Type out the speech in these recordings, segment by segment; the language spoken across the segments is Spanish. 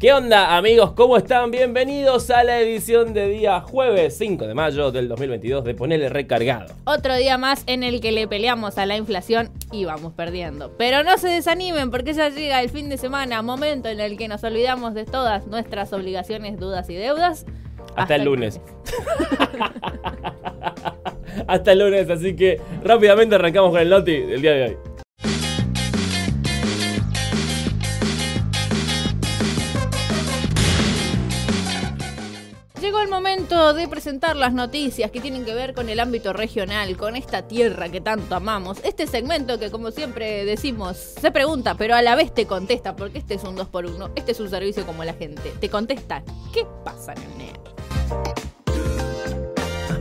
¿Qué onda amigos? ¿Cómo están? Bienvenidos a la edición de día jueves 5 de mayo del 2022 de Ponerle Recargado. Otro día más en el que le peleamos a la inflación y vamos perdiendo. Pero no se desanimen porque ya llega el fin de semana, momento en el que nos olvidamos de todas nuestras obligaciones, dudas y deudas. Hasta, el lunes. Hasta el lunes, así que rápidamente arrancamos con el noti del día de hoy. Momento de presentar las noticias que tienen que ver con el ámbito regional, con esta tierra que tanto amamos. Este segmento que como siempre decimos, se pregunta, pero a la vez te contesta, porque este es un 2 por 1 este es un servicio como la gente. Te contesta, ¿qué pasa en el NEA?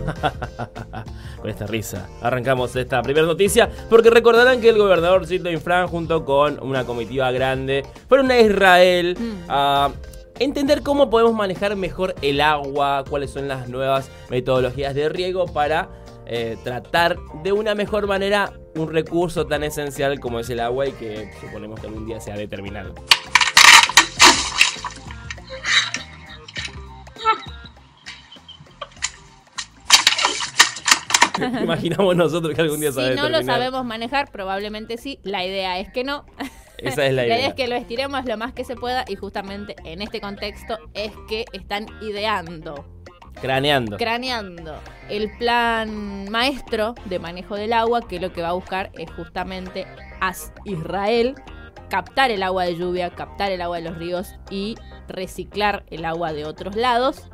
con esta risa. Arrancamos esta primera noticia porque recordarán que el gobernador Silvio Infran junto con una comitiva grande fueron a Israel Mm. a entender cómo podemos manejar mejor el agua, cuáles son las nuevas metodologías de riego para eh, tratar de una mejor manera un recurso tan esencial como es el agua y que suponemos que algún día se ha de terminar. Imaginamos nosotros que algún día Si no lo sabemos manejar, probablemente sí. La idea es que no. Esa es la idea. es que lo estiremos lo más que se pueda y justamente en este contexto es que están ideando, Craneando. craneando el plan maestro de manejo del agua que lo que va a buscar es justamente a Israel captar el agua de lluvia, captar el agua de los ríos y reciclar el agua de otros lados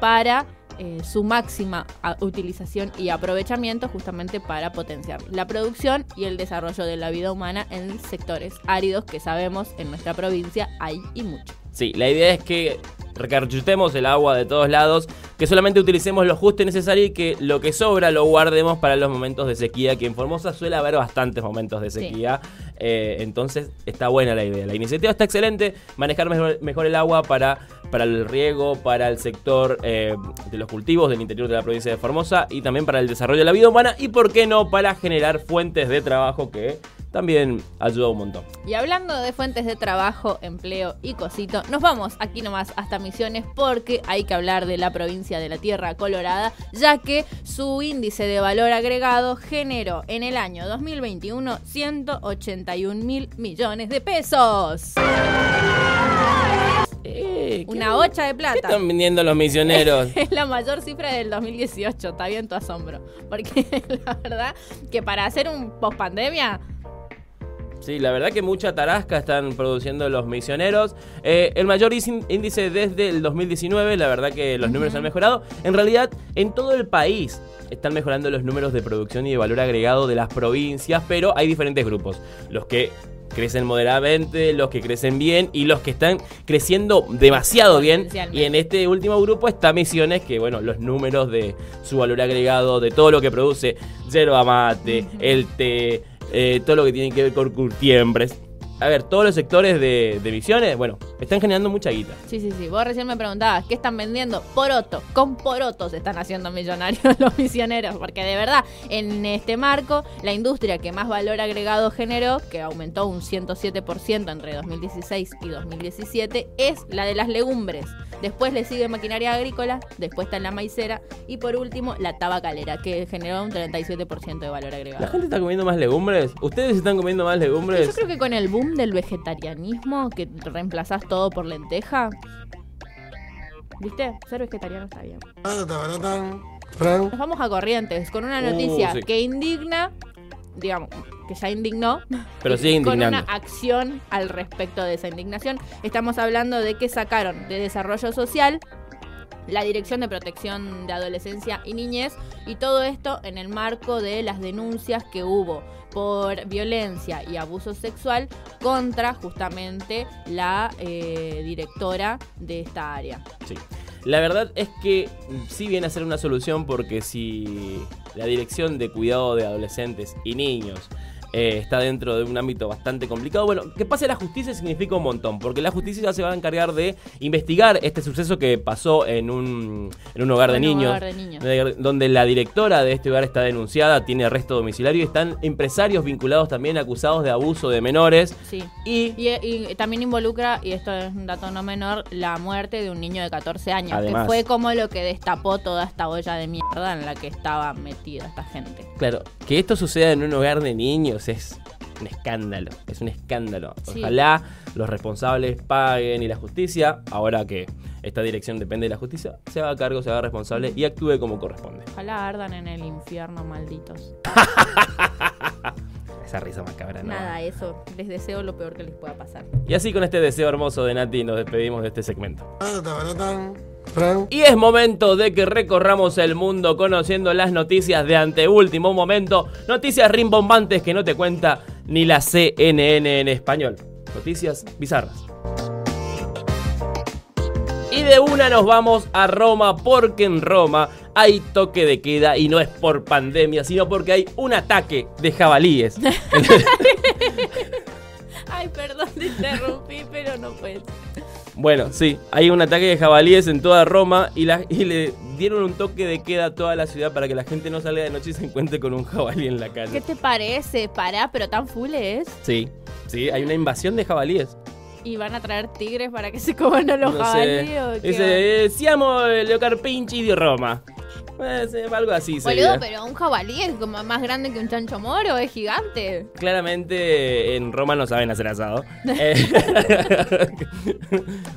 para eh, su máxima utilización y aprovechamiento justamente para potenciar la producción y el desarrollo de la vida humana en sectores áridos que sabemos en nuestra provincia hay y mucho. Sí, la idea es que recarchutemos el agua de todos lados, que solamente utilicemos lo justo y necesario y que lo que sobra lo guardemos para los momentos de sequía, que en Formosa suele haber bastantes momentos de sequía. Eh, entonces está buena la idea. La iniciativa está excelente, manejar mejor, mejor el agua para, para el riego, para el sector eh, de los cultivos del interior de la provincia de Formosa y también para el desarrollo de la vida humana y, por qué no, para generar fuentes de trabajo que también ayuda un montón. Y hablando de fuentes de trabajo, empleo y cosito, nos vamos aquí nomás hasta Misiones porque hay que hablar de la provincia de la Tierra Colorada, ya que su índice de valor agregado generó en el año 2021 181 mil millones de pesos. Eh, ¿qué- Una hocha de ¿Qué plata. están vendiendo los misioneros? Es la mayor cifra del 2018, está bien tu asombro. Porque la verdad que para hacer un post pandemia, Sí, la verdad que mucha tarasca están produciendo los misioneros. Eh, el mayor índice desde el 2019, la verdad que los números han mejorado. En realidad, en todo el país están mejorando los números de producción y de valor agregado de las provincias, pero hay diferentes grupos. Los que crecen moderadamente, los que crecen bien y los que están creciendo demasiado bien. Y en este último grupo está Misiones, que bueno, los números de su valor agregado, de todo lo que produce, yerba mate, el té, eh, todo lo que tiene que ver con curtiembres. A ver, todos los sectores de, de Misiones, bueno, están generando mucha guita. Sí, sí, sí. Vos recién me preguntabas, ¿qué están vendiendo? Poroto. Con porotos se están haciendo millonarios los misioneros. Porque de verdad, en este marco, la industria que más valor agregado generó, que aumentó un 107% entre 2016 y 2017, es la de las legumbres. Después le sigue maquinaria agrícola, después está la maicera y por último la tabacalera, que generó un 37% de valor ¿La agregado. gente está comiendo más legumbres? ¿Ustedes están comiendo más legumbres? Yo creo que con el boom del vegetarianismo, que reemplazás todo por lenteja, ¿viste? Ser vegetariano está bien. Nos vamos a Corrientes con una Uh, noticia sí. que indigna, digamos, que ya indignó. Pero sigue Con indignando. una acción al respecto de esa indignación. Estamos hablando de que sacaron de Desarrollo Social la Dirección de Protección de Adolescencia y Niñez y todo esto en el marco de las denuncias que hubo por violencia y abuso sexual contra justamente la eh, directora de esta área. Sí. La verdad es que sí viene a ser una solución porque si la Dirección de Cuidado de Adolescentes y Niños eh, está dentro de un ámbito bastante complicado. Bueno, que pase la justicia significa un montón, porque la justicia ya se va a encargar de investigar este suceso que pasó en un, en un hogar, de, niños, hogar de niños. de- donde la directora de este hogar está denunciada, tiene arresto domiciliario y están empresarios vinculados también acusados de abuso de menores. Sí. Y Y, y también involucra, y esto es un dato no menor, la muerte de un niño de 14 años, Además. que fue como lo que destapó toda esta olla de mierda en la que estaba metida esta gente. Claro, que esto suceda en un hogar de niños es un escándalo, es un escándalo. Sí. Ojalá los responsables paguen y la justicia, ahora que esta dirección depende de la justicia, se haga cargo, se haga responsable y actúe como corresponde. Ojalá ardan en el infierno, malditos. Esa risa macabra, ¿no? Nada, eso. Les deseo lo peor que les pueda pasar. Y así con este deseo hermoso de Nati nos despedimos de este segmento. Y es momento de que recorramos el mundo conociendo las noticias de anteúltimo momento. Noticias rimbombantes que no te cuenta ni la CNN en español. Noticias bizarras. Y de una nos vamos a Roma porque en Roma hay toque de queda y no es por pandemia, sino porque hay un ataque de jabalíes. Ay, perdón, te interrumpí, pero no puedes. Bueno, sí, hay un ataque de jabalíes en toda Roma y, la- y le dieron un toque de queda a toda la ciudad para que la gente no salga de noche y se encuentre con un jabalí en la ¿Qué calle. te parece? Pará, pero tan full es. Sí, sí, hay una invasión de jabalíes. ¿Y van a traer tigres para que se coman a los No jabalíes? qué Dice, eh, siamo lo carpinchi di Eh, sí, algo así sería. Boludo, pero un jabalí es como más grande que un chancho moro, es gigante. Claramente en Roma no saben hacer asado. Eh,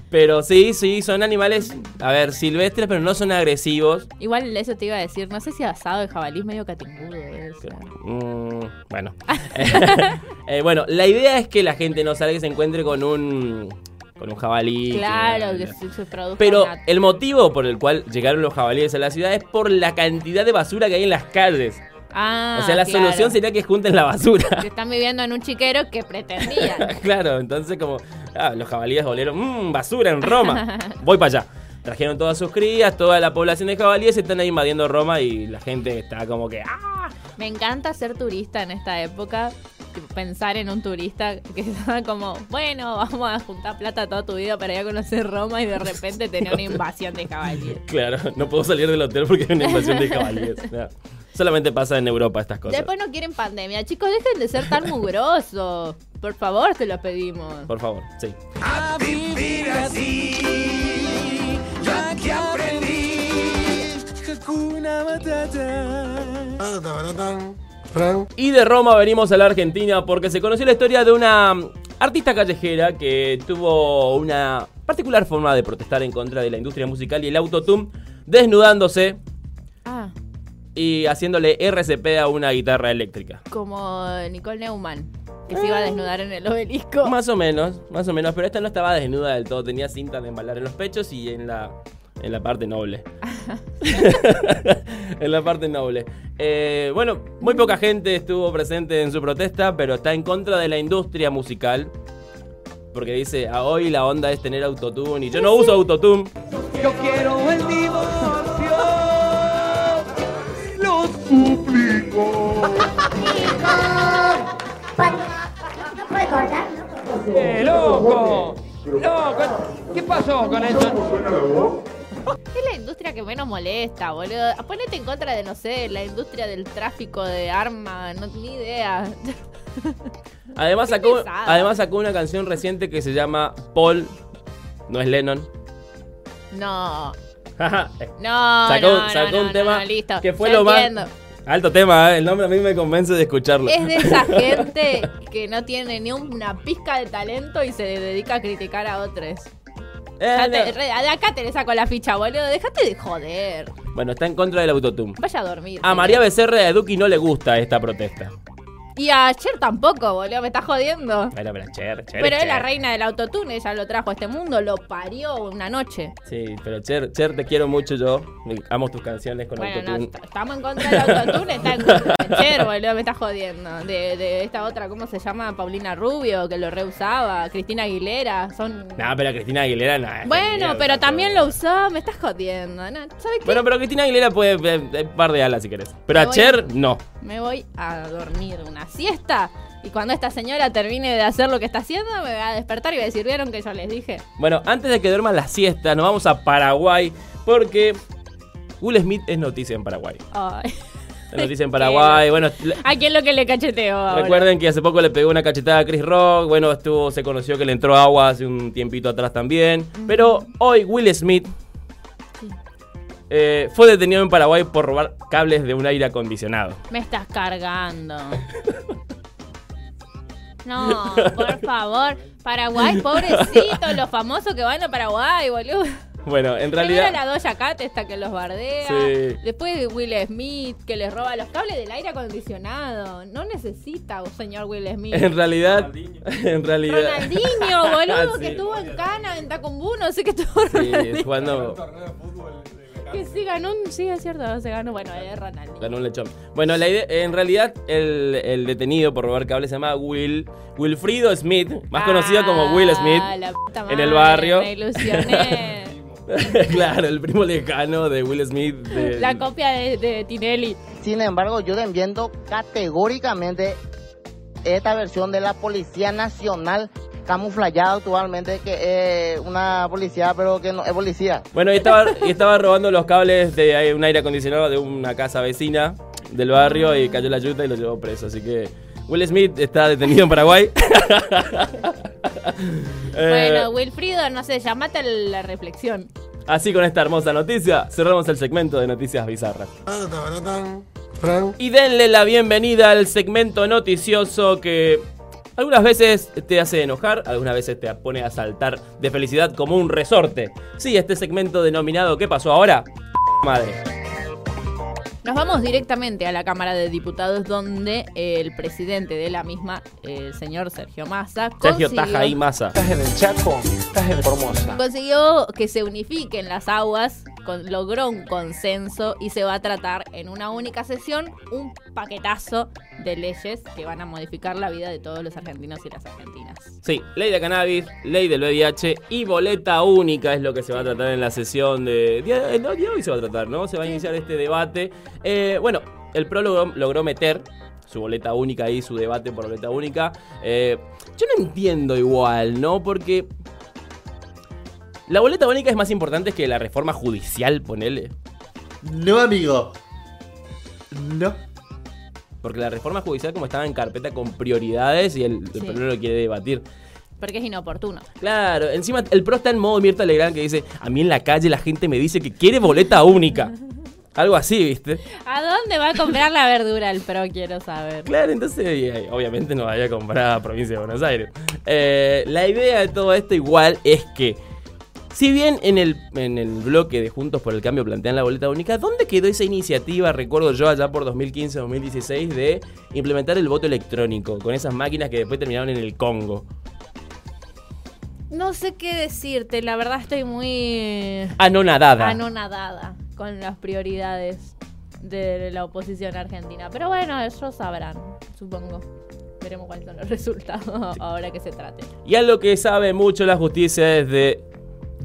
pero sí, sí, son animales, a ver, silvestres, pero no son agresivos. Igual eso te iba a decir, no sé si asado de jabalí es medio catimbudo. eso. Mm, bueno. Eh, bueno, la idea es que la gente no salga y se encuentre con un. Con un jabalí. Claro, que- que se, se produzca Pero una- el motivo por el cual llegaron los jabalíes a la ciudad es por la cantidad de basura que hay en las calles. Ah, o sea, la claro. solución sería que junten la basura. Que están viviendo en un chiquero que pretendían. claro, entonces como ah, los jabalíes olieron, mmm, basura en Roma. Voy para allá. Trajeron todas sus crías, toda la población de jabalíes están ahí invadiendo Roma y la gente está como que, ah, Me encanta ser turista en esta época. Tipo, Pensar en un turista que está como, bueno, vamos a juntar plata toda tu vida para ir a conocer Roma y de repente tener una invasión de caballeros. Claro, no puedo salir del hotel porque hay una invasión de jabalíes. No, Solamente pasa en Europa estas cosas. Después no quieren pandemia. Chicos, dejen de ser tan mugrosos. Por favor, te lo pedimos. Por favor, sí. A vivir así, ya que aprendí Hakuna Matata. Y de Roma venimos a la Argentina porque se conoció la historia de una artista callejera que tuvo una particular forma de protestar en contra de la industria musical y el autotune, desnudándose Ah, y haciéndole RCP a una guitarra eléctrica. como Nicole Neumann, que se iba a desnudar en el obelisco. Más o menos, más o menos, pero esta no estaba desnuda del todo, tenía cinta de embalar en los pechos y en la, en la parte noble. en la parte noble. Eh, bueno, muy poca gente estuvo presente en su protesta, pero está en contra de la industria musical. Porque dice, a hoy la onda es tener autotune y yo no uso autotune. Yo quiero el divorcio. Lo suplico. ¡Eh, loco! ¡Loco! ¿Qué pasó con eso? Es la industria que menos molesta, boludo. Ponete en contra de, no sé, la industria del tráfico de armas, no ni idea. Además sacó, además sacó una canción reciente que se llama Paul, no es Lennon. No, no, sacó, no, no, sacó no, un no, tema no, listo. que fue Ya lo más entiendo. alto tema ¿eh? el nombre a mí me convence de escucharlo Es de esa gente que no tiene ni una pizca de talento y se dedica a criticar a otros. Eh, te- re- de acá te le saco la ficha, boludo. Déjate de joder. bueno está en contra del autotune Vaya a dormir. a María Becerra de Duki no le gusta esta protesta Y a Cher tampoco, boludo. Me está jodiendo. pero pero Cher, Cher Pero es Cher. la reina del autotune, ella lo trajo a este mundo, lo parió una noche. sí pero Cher, Cher te quiero mucho yo amo tus canciones con Bueno, no, autotune est- estamos en contra del autotune, está en contra de Cher, boludo, me está jodiendo. De, de esta otra, ¿cómo se llama? Paulina Rubio, que lo reusaba. Cristina Aguilera, son... no pero Cristina Aguilera no Bueno, mierda, pero también todo. lo usó, me estás jodiendo. ¿no? ¿Sabes qué? bueno pero Cristina Aguilera puede eh, eh, par de alas si querés pero Me a voy Cher no Me voy a dormir una una siesta. Y cuando esta señora termine de hacer lo que está haciendo, me va a despertar y va a decir, ¿vieron que yo les dije? Bueno, antes de que duerman la siesta, nos vamos a Paraguay porque Will Smith es noticia en Paraguay. Ay. Es noticia en Paraguay. Bueno, ¿A quién lo que le cacheteo ahora? recuerden que hace poco le pegó una cachetada a Chris Rock. Bueno, estuvo, se conoció que le entró agua hace un tiempito atrás también. Pero hoy Will Smith eh, fue detenido en Paraguay por robar cables de un aire acondicionado. Me estás cargando. No, por favor. Paraguay, pobrecito, los famosos que van a Paraguay, boludo. Bueno, en Primero realidad. la Doja Cat esta que los bardea. Sí. Después Will Smith que les roba los cables del aire acondicionado. No necesita, oh, señor Will Smith. En realidad. En realidad. Ronaldinho, boludo, Sí. que estuvo en Cana, en Tacumbú, no sé qué estuvo Sí, Ronaldinho. jugando. Que sí ganó un, sí es cierto, se ganó, bueno, es Ronaldinho. Ganó un lechón. Bueno, la idea, en realidad, el, el detenido por robar cables se llama Will. Wilfrido Smith, más conocido como Will Smith. Ah, la puta en el barrio. Me ilusioné. claro, el primo lejano de Will Smith. de- la copia de, de Tinelli. Sin embargo, yo defiendo categóricamente esta versión de la Policía Nacional camuflada actualmente, que es una policía, pero que no es policía. Bueno, y estaba, y estaba robando los cables de un aire acondicionado de una casa vecina del barrio y cayó la yuta y lo llevó preso. Así que Will Smith está detenido en Paraguay. Eh, Bueno, Wilfrido, no sé, llamate a la reflexión. así con esta hermosa noticia, cerramos el segmento de noticias bizarras. Y denle la bienvenida al segmento noticioso que algunas veces te hace enojar, algunas veces te pone a saltar de felicidad como un resorte. Sí, este segmento denominado ¿Qué pasó ahora? Madre. Nos vamos directamente a la Cámara de Diputados, donde el presidente de la misma, el señor Sergio Massa, Sergio consiguió- Tajaí Massa. Estás en el Chaco, estás en Formosa. consiguió que se unifiquen las aguas, con- logró un consenso y se va a tratar en una única sesión un paquetazo de leyes que van a modificar la vida de todos los argentinos y las argentinas. Sí, ley de cannabis, ley del VIH y boleta única es lo que se va a tratar en la sesión de... día- día de hoy se va a tratar, ¿no? Se va a iniciar este debate. Eh, bueno, el PRO logró, logró meter su boleta única ahí, su debate por boleta única. Eh, yo no entiendo igual, ¿no? Porque... La boleta única es más importante que la reforma judicial, ponele. No, amigo. No. Porque la reforma judicial como estaba en carpeta con prioridades y el, el Sí. PRO no lo quiere debatir. Porque es inoportuno. Claro, encima el pro está en modo Mirta Legrand que dice, a mí en la calle la gente me dice que quiere boleta única. Algo así, ¿viste? ¿A dónde va a comprar la verdura el pro? Quiero saber. Claro, entonces eh, obviamente no vaya a comprar a provincia de Buenos Aires. Eh, la idea de todo esto igual es que, si bien en el, en el bloque de Juntos por el Cambio plantean la boleta única, ¿dónde quedó esa iniciativa, recuerdo yo, allá por 2015-2016, de implementar el voto electrónico con esas máquinas que después terminaron en el Congo? No sé qué decirte, la verdad estoy muy Anonadada. anonadada con las prioridades de la oposición argentina. Pero bueno, ellos sabrán, supongo. Veremos cuáles son los resultados ahora que se trate. Y algo que sabe mucho la justicia es de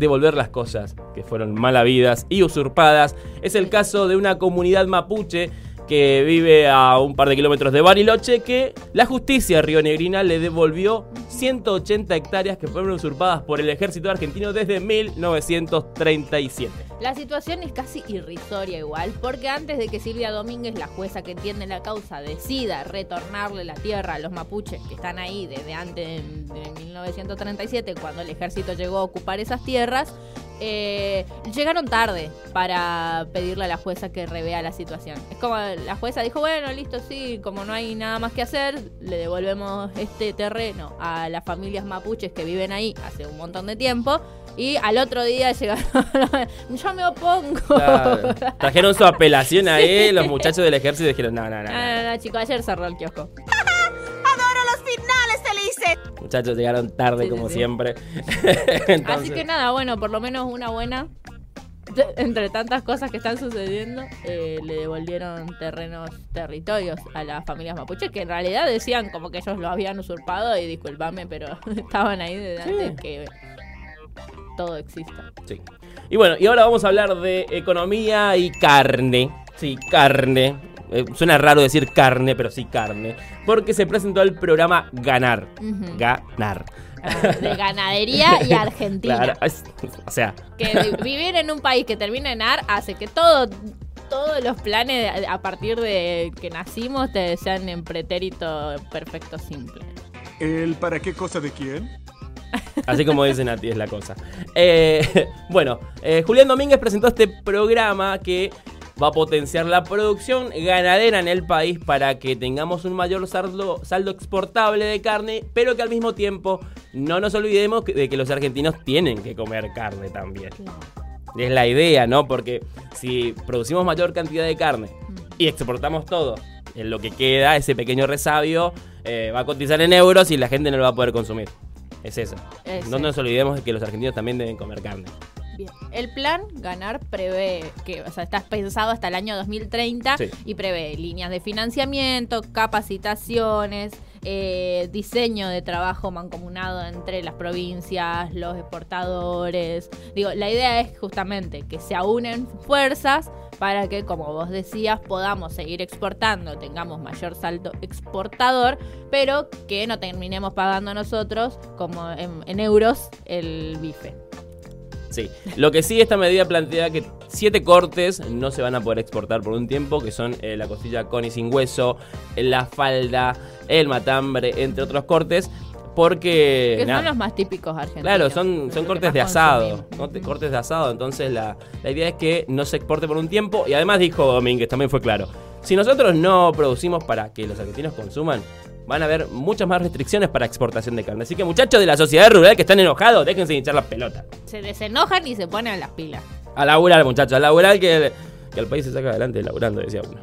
devolver las cosas que fueron mal habidas y usurpadas. Es el caso de una comunidad mapuche que vive a un par de kilómetros de Bariloche que la justicia rionegrina le devolvió 180 hectáreas que fueron usurpadas por el ejército argentino desde 1937. La situación es casi irrisoria igual, porque antes de que Silvia Domínguez, la jueza que entiende la causa, decida retornarle la tierra a los mapuches que están ahí desde antes de, de 1937, cuando el ejército llegó a ocupar esas tierras, eh, llegaron tarde para pedirle a la jueza que revea la situación. Es como la jueza dijo, bueno, listo, sí, como no hay nada más que hacer, le devolvemos este terreno a las familias mapuches que viven ahí hace un montón de tiempo. Y al otro día llegaron, yo me opongo. Claro. Trajeron su apelación ahí, los muchachos del ejército dijeron, no, no, no, No, no. no, no, chicos, ayer cerró el kiosco. Muchachos llegaron tarde Sí, como sí. siempre. Así que nada, bueno, por lo menos una buena. Entre tantas cosas que están sucediendo, eh, le devolvieron terrenos, territorios a las familias mapuches, que en realidad decían como que ellos lo habían usurpado y discúlpame, pero estaban ahí desde Sí. antes que todo exista. Sí. Y bueno, y ahora vamos a hablar de economía y carne. Sí, carne. eh, suena raro decir carne, pero sí carne, porque se presentó el programa Ganar. Ganar. De ganadería y Argentina. Claro, es- o sea, Que vi- vivir en un país que termina en AR hace que todo, todos los planes a partir de que nacimos te sean en pretérito perfecto simple. ¿El para qué cosa de quién? Así como dicen a ti es la cosa. Eh, bueno, eh, Julián Domínguez presentó este programa que va a potenciar la producción ganadera en el país para que tengamos un mayor saldo, saldo exportable de carne, pero que al mismo tiempo no nos olvidemos de que los argentinos tienen que comer carne también. Es la idea, ¿no? Porque si producimos mayor cantidad de carne y exportamos todo, en lo que queda, ese pequeño resabio, eh, va a cotizar en euros y la gente no lo va a poder consumir. Es eso. Es no nos olvidemos de que los argentinos también deben comer carne. El plan ganar prevé que, o sea, está pensado hasta el año 2030 Sí. y prevé líneas de financiamiento, capacitaciones, eh, diseño de trabajo mancomunado entre las provincias, los exportadores. Digo, la idea es justamente que se aúnen fuerzas para que, como vos decías, podamos seguir exportando, tengamos mayor salto exportador, pero que no terminemos pagando nosotros como en, en euros el bife. Sí. Lo que sí, esta medida plantea que siete cortes no se van a poder exportar por un tiempo, que son eh, la costilla con y sin hueso, la falda, el matambre, entre otros cortes, porque... Que son los más típicos argentinos. Claro, son, son cortes de asado. consumimos. Cortes de asado. Entonces la, la idea es que no se exporte por un tiempo. Y además dijo Domínguez, también fue claro. Si nosotros no producimos para que los argentinos consuman, van a haber muchas más restricciones para exportación de carne. Así que muchachos de la sociedad rural que están enojados, déjense de hinchar la pelota. Se desenojan y se ponen las pilas. A laburar, muchachos, a laburar que, que el país se saca adelante laburando, decía uno.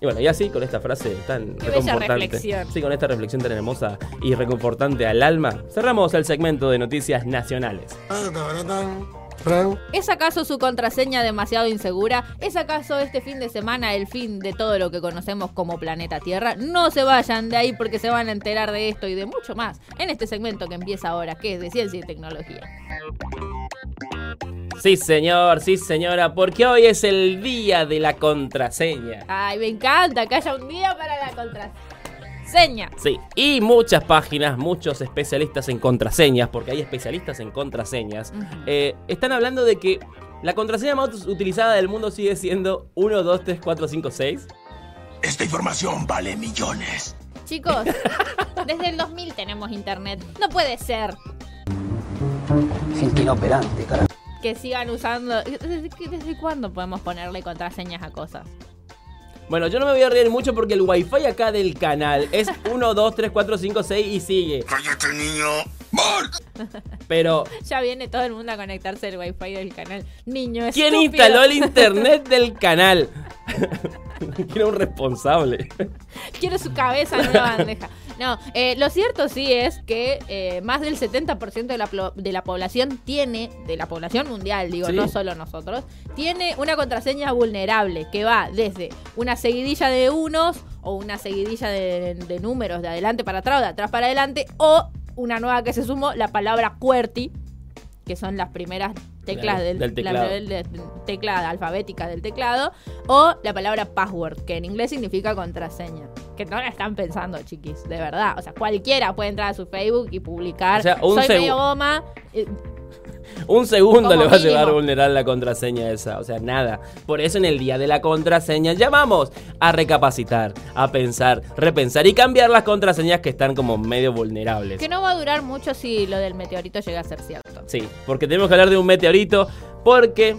Y bueno, y así con esta frase tan Qué bella reconfortante. reflexión. Sí, con esta reflexión tan hermosa y reconfortante al alma, cerramos el segmento de noticias nacionales. Fran. ¿Es acaso su contraseña demasiado insegura? ¿Es acaso este fin de semana el fin de todo lo que conocemos como planeta Tierra? No se vayan de ahí porque se van a enterar de esto y de mucho más en este segmento que empieza ahora, que es de ciencia y tecnología. Sí, señor, sí, señora, porque hoy es el día de la contraseña. Ay, me encanta que haya un día para la contraseña. Sí, y muchas páginas, muchos especialistas en contraseñas, porque hay especialistas en contraseñas, eh, están hablando de que la contraseña más utilizada del mundo sigue siendo 1, 2, 3, 4, 5, 6. Esta información vale millones. Chicos, desde el 2000 tenemos internet. No puede ser Gente inoperante, carajo. que sigan usando... ¿Desde, desde cuándo podemos ponerle contraseñas a cosas? Bueno, yo no me voy a reír mucho porque el wifi acá del canal es 1, 2, 3, 4, 5, 6 y sigue. ¡Cállate, niño! Pero, Ya viene todo el mundo a conectarse al wifi del canal. Niño, ¿quién estúpido. instaló el internet del canal? Quiero un responsable. Quiero su cabeza en una bandeja. No, eh, lo cierto sí es que eh, más del 70% de la, de la población tiene, de la población mundial, digo, Sí. no solo nosotros, tiene una contraseña vulnerable que va desde una seguidilla de unos o una seguidilla de, de números de adelante para atrás o de atrás para adelante o una nueva que se sumó, la palabra QWERTY, que son las primeras teclas del, del teclado. la- tecla alfabética del teclado o la palabra password, que en inglés significa contraseña. Que no la están pensando, chiquis, de verdad. O sea, cualquiera puede entrar a su Facebook y publicar. O sea, un Soy medio goma. Eh, Un segundo Como le va a llevar a vulnerar la contraseña esa. O sea, nada. Por eso en el día de la contraseña ya vamos a recapacitar, a pensar, repensar y cambiar las contraseñas que están como medio vulnerables. que no va a durar mucho si lo del meteorito llega a ser cierto. Sí, porque tenemos que hablar de un meteorito. Porque,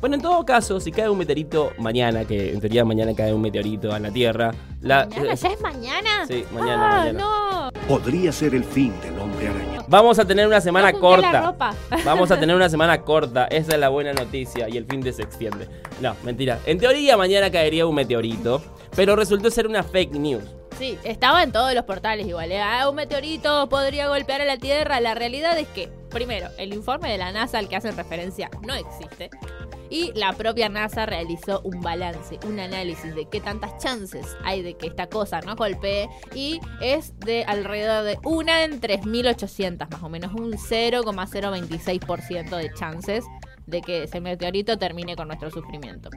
bueno, en todo caso, si cae un meteorito mañana, que en teoría mañana cae un meteorito en la Tierra. La, ¿Mañana? ¿Ya es mañana? Sí, mañana, Ah, mañana. no. Podría ser el fin del hombre araña. Vamos a tener una semana No junté la corta. ropa. Vamos a tener una semana corta. Esa es la buena noticia. Y el fin de se extiende. No, mentira. En teoría, mañana caería un meteorito. Pero resultó ser una fake news. Sí, estaba en todos los portales igual. ¿eh? Ah, un meteorito podría golpear a la Tierra. La realidad es que, primero, el informe de la NASA al que hacen referencia no existe. Y la propia NASA realizó un balance, un análisis de qué tantas chances hay de que esta cosa nos golpee. Y es de alrededor de una en 3.800, más o menos un 0,026% de chances de que ese meteorito termine con nuestro sufrimiento.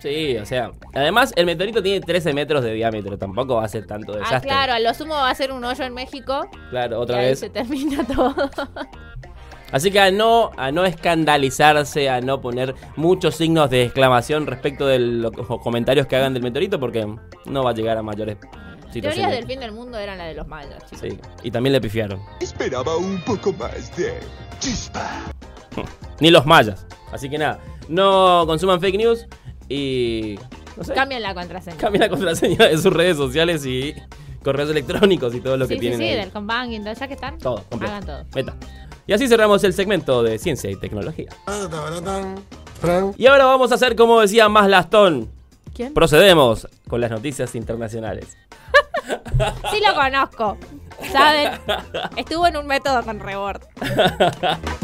Sí, o sea, además el meteorito tiene 13 metros de diámetro, tampoco va a ser tanto Ah, desastre. claro, a lo sumo va a ser un hoyo en México. Claro, y otra ahí vez. se termina todo. Así que a no, a no escandalizarse, a no poner muchos signos de exclamación respecto de los comentarios que hagan del meteorito, porque no va a llegar a mayores Teorías del fin del mundo eran las de los mayas, chicos. Sí, y también le pifiaron. Esperaba un poco más de chispa. Ni los mayas. Así que nada, no consuman fake news y. No sé, Cambian la contraseña. cambien la contraseña de sus redes sociales y correos electrónicos y todo lo sí, que sí, tienen sí, ahí. del combanking, ya que están. Todo, completo. Hagan todo. Meta. Y así cerramos el segmento de ciencia y tecnología. Y ahora vamos a hacer como decía Más Lastón. ¿Quién? Procedemos con las noticias internacionales. Sí lo conozco. ¿Saben? Estuvo en un método con Rebord.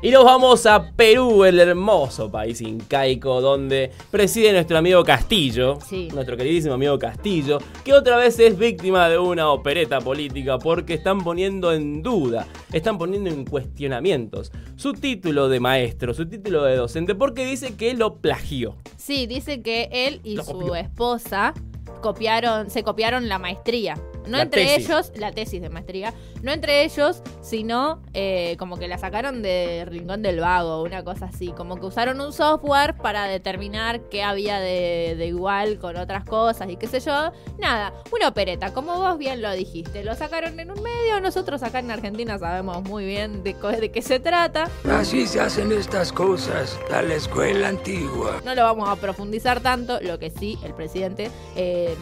Y nos vamos a Perú, el hermoso país incaico, donde preside nuestro amigo Castillo, Sí. nuestro queridísimo amigo Castillo, que otra vez es víctima de una opereta política porque están poniendo en duda, están poniendo en cuestionamientos su título de maestro, su título de docente, porque dice que lo plagió. Sí, dice que él y Lo su copió. esposa copiaron, se copiaron la maestría. No La entre tesis. ellos, la tesis de maestría, no entre ellos, sino eh, como que la sacaron de Rincón del Vago, una cosa así. Como que usaron un software para determinar qué había de, de igual con otras cosas y qué sé yo. Nada, una opereta, como vos bien lo dijiste. Lo sacaron en un medio, nosotros acá en Argentina sabemos muy bien de, de qué se trata. Así se hacen estas cosas. A la escuela antigua. No lo vamos a profundizar tanto, lo que sí, el presidente eh,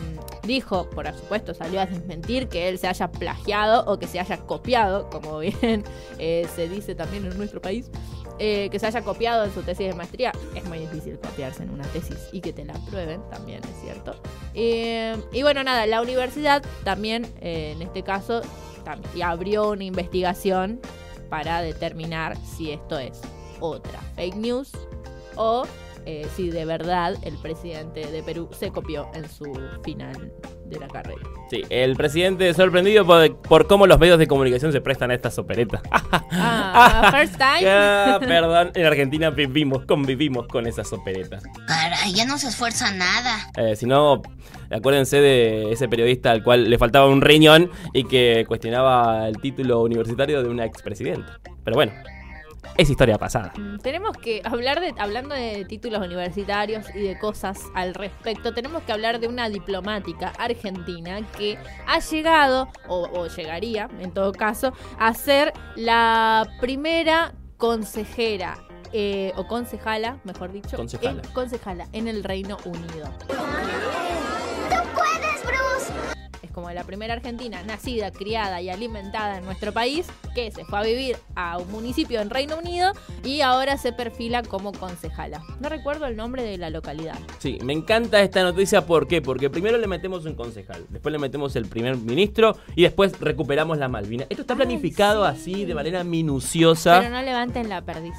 dijo, por supuesto, salió a desmentir que él se haya plagiado o que se haya copiado, como bien eh, se dice también en nuestro país, eh, que se haya copiado en su tesis de maestría. Es muy difícil copiarse en una tesis y que te la aprueben, también es cierto. Eh, y bueno, nada, la universidad también, en este caso, tam- y abrió una investigación para determinar si esto es otra fake news o eh, si de verdad el presidente de Perú se copió en su final de la carrera. Sí, el presidente sorprendido por, por cómo los medios de comunicación se prestan a estas operetas. Ah, first time. Ah, perdón, en Argentina vivimos, convivimos con esas operetas. Caray, ya no se esfuerza nada. Eh, si no, acuérdense de ese periodista al cual le faltaba un riñón y que cuestionaba el título universitario de una expresidenta. Pero bueno, es historia pasada. Mm, Tenemos que hablar de, hablando de títulos universitarios y de cosas al respecto, tenemos que hablar de una diplomática argentina que ha llegado, o, o llegaría en todo caso, a ser la primera consejera. eh, o concejala, mejor dicho, Concejala. en- concejala en el Reino Unido. Como la primera argentina nacida, criada y alimentada en nuestro país que se fue a vivir a un municipio en Reino Unido y ahora se perfila como concejala. No recuerdo el nombre de la localidad. Sí, me encanta esta noticia. ¿Por qué? Porque primero le metemos un concejal, después le metemos el primer ministro y después recuperamos la Malvina. Esto está Ay, planificado sí. así, de manera minuciosa. Pero no levanten la perdiz.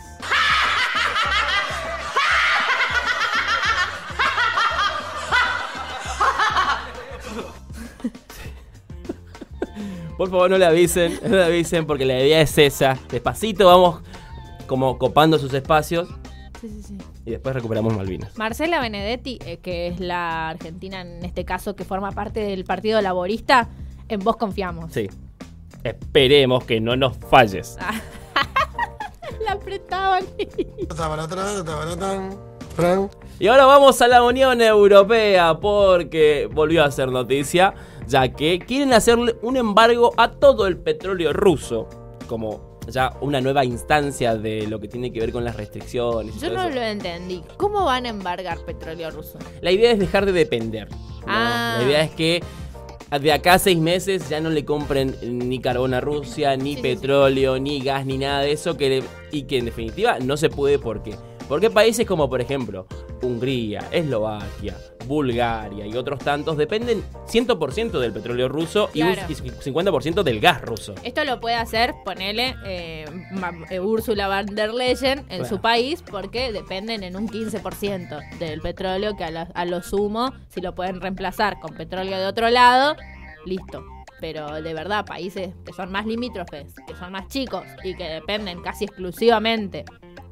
Por favor, no le avisen, no le avisen, porque la idea es esa. Despacito vamos como copando sus espacios Sí, sí, sí. y después recuperamos Malvinas. Marcela Benedetti, eh, que es la argentina en este caso que forma parte del Partido Laborista, en vos confiamos. Sí. Esperemos que no nos falles. La apretaban. Y ahora vamos a la Unión Europea porque volvió a ser noticia, ya que quieren hacerle un embargo a todo el petróleo ruso, como ya una nueva instancia de lo que tiene que ver con las restricciones. y Yo todo no eso. lo entendí. ¿Cómo van a embargar petróleo ruso? La idea es dejar de depender. ¿no? Ah. La idea es que de acá a seis meses ya no le compren ni carbón a Rusia, ni Sí, sí, petróleo, ni gas, ni nada de eso. Que le- y que en definitiva no se puede porque. Porque países como por ejemplo Hungría, Eslovaquia, Bulgaria y otros tantos dependen 100% del petróleo ruso y un Claro. y 50% del gas ruso. Esto lo puede hacer, ponele, eh, eh, Ursula von der Leyen en su país porque dependen en un 15% del petróleo que a lo sumo, si lo pueden reemplazar con petróleo de otro lado, listo. Pero de verdad, países que son más limítrofes, que son más chicos y que dependen casi exclusivamente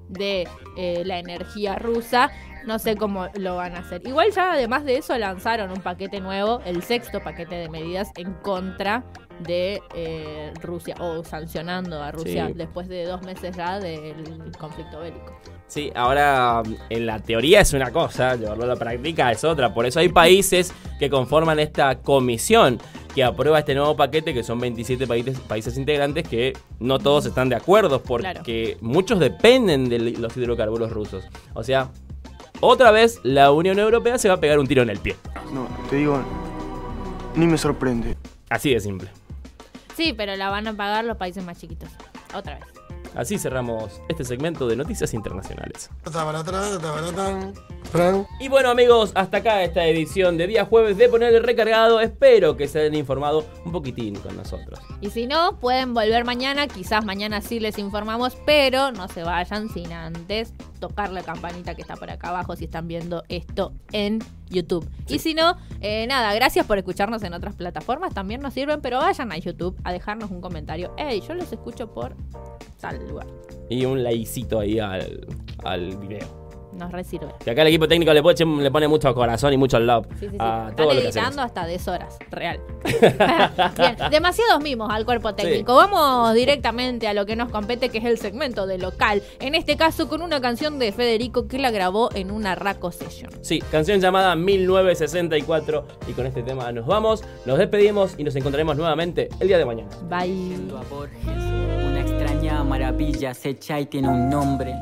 de eh, la energía rusa, No sé cómo lo van a hacer. Igual ya además de eso lanzaron un paquete nuevo, el sexto paquete de medidas en contra de eh, Rusia o sancionando a Rusia Sí. después de dos meses ya del conflicto bélico. Sí, ahora en la teoría es una cosa, llevarlo a la práctica es otra. Por eso hay países que conforman esta comisión que aprueba este nuevo paquete, que son 27 países, países integrantes, que no todos están de acuerdo, porque muchos dependen de los hidrocarburos rusos. O sea, otra vez la Unión Europea se va a pegar un tiro en el pie. No, te digo, ni me sorprende. Así de simple. Sí, pero la van a pagar los países más chiquitos. Otra vez. Así cerramos este segmento de noticias internacionales. Y bueno amigos, hasta acá esta edición de día jueves de Poner el Recargado. Espero que se hayan informado un poquitín con nosotros. Y si no, pueden volver mañana. Quizás mañana sí les informamos, pero no se vayan sin antes tocar la campanita que está por acá abajo si están viendo esto en YouTube. Y si no, eh, nada, gracias por escucharnos en otras plataformas. También nos sirven, pero vayan a YouTube a dejarnos un comentario. Hey, yo los escucho por tal lugar. Y un likecito ahí al, al video. Nos resirve. Que acá el equipo técnico le pone, le pone mucho corazón y mucho love Sí, sí, sí. a Están todo hacemos. hasta deshoras, real. Bien, demasiados mimos al cuerpo técnico. Vamos directamente a lo que nos compete, que es el segmento de local. En este caso, con una canción de Federico que la grabó en una Raco Session. Sí, canción llamada 1964. Y con este tema nos vamos, nos despedimos y nos encontraremos nuevamente el día de mañana. Bye. a Borges. Una extraña maravilla acecha y tiene un nombre.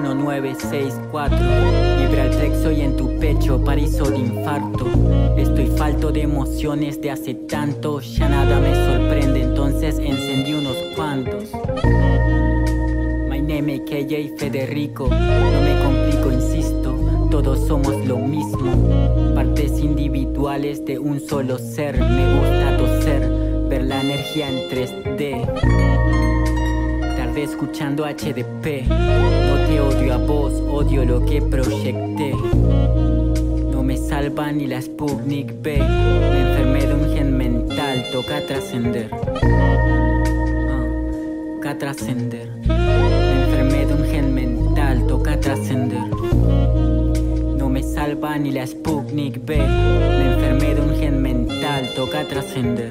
1964 Vibra el sexo y en tu pecho paraíso de infarto. Estoy falto de emociones de hace tanto Ya nada me sorprende. Entonces encendí unos cuantos. My name is KJ Federico. No me complico, insisto Todos somos lo mismo. Partes individuales de un solo ser. Me gusta toser Ver la energía en 3D Tardé escuchando HDP. Odio a vos, odio lo que proyecté. No me salva ni la Sputnik B. Me enfermé de un gen mental, toca trascender. Ah, toca trascender. Me enfermé de un gen mental, toca trascender. No me salva ni la Sputnik B. Me enfermé de un gen mental, toca trascender.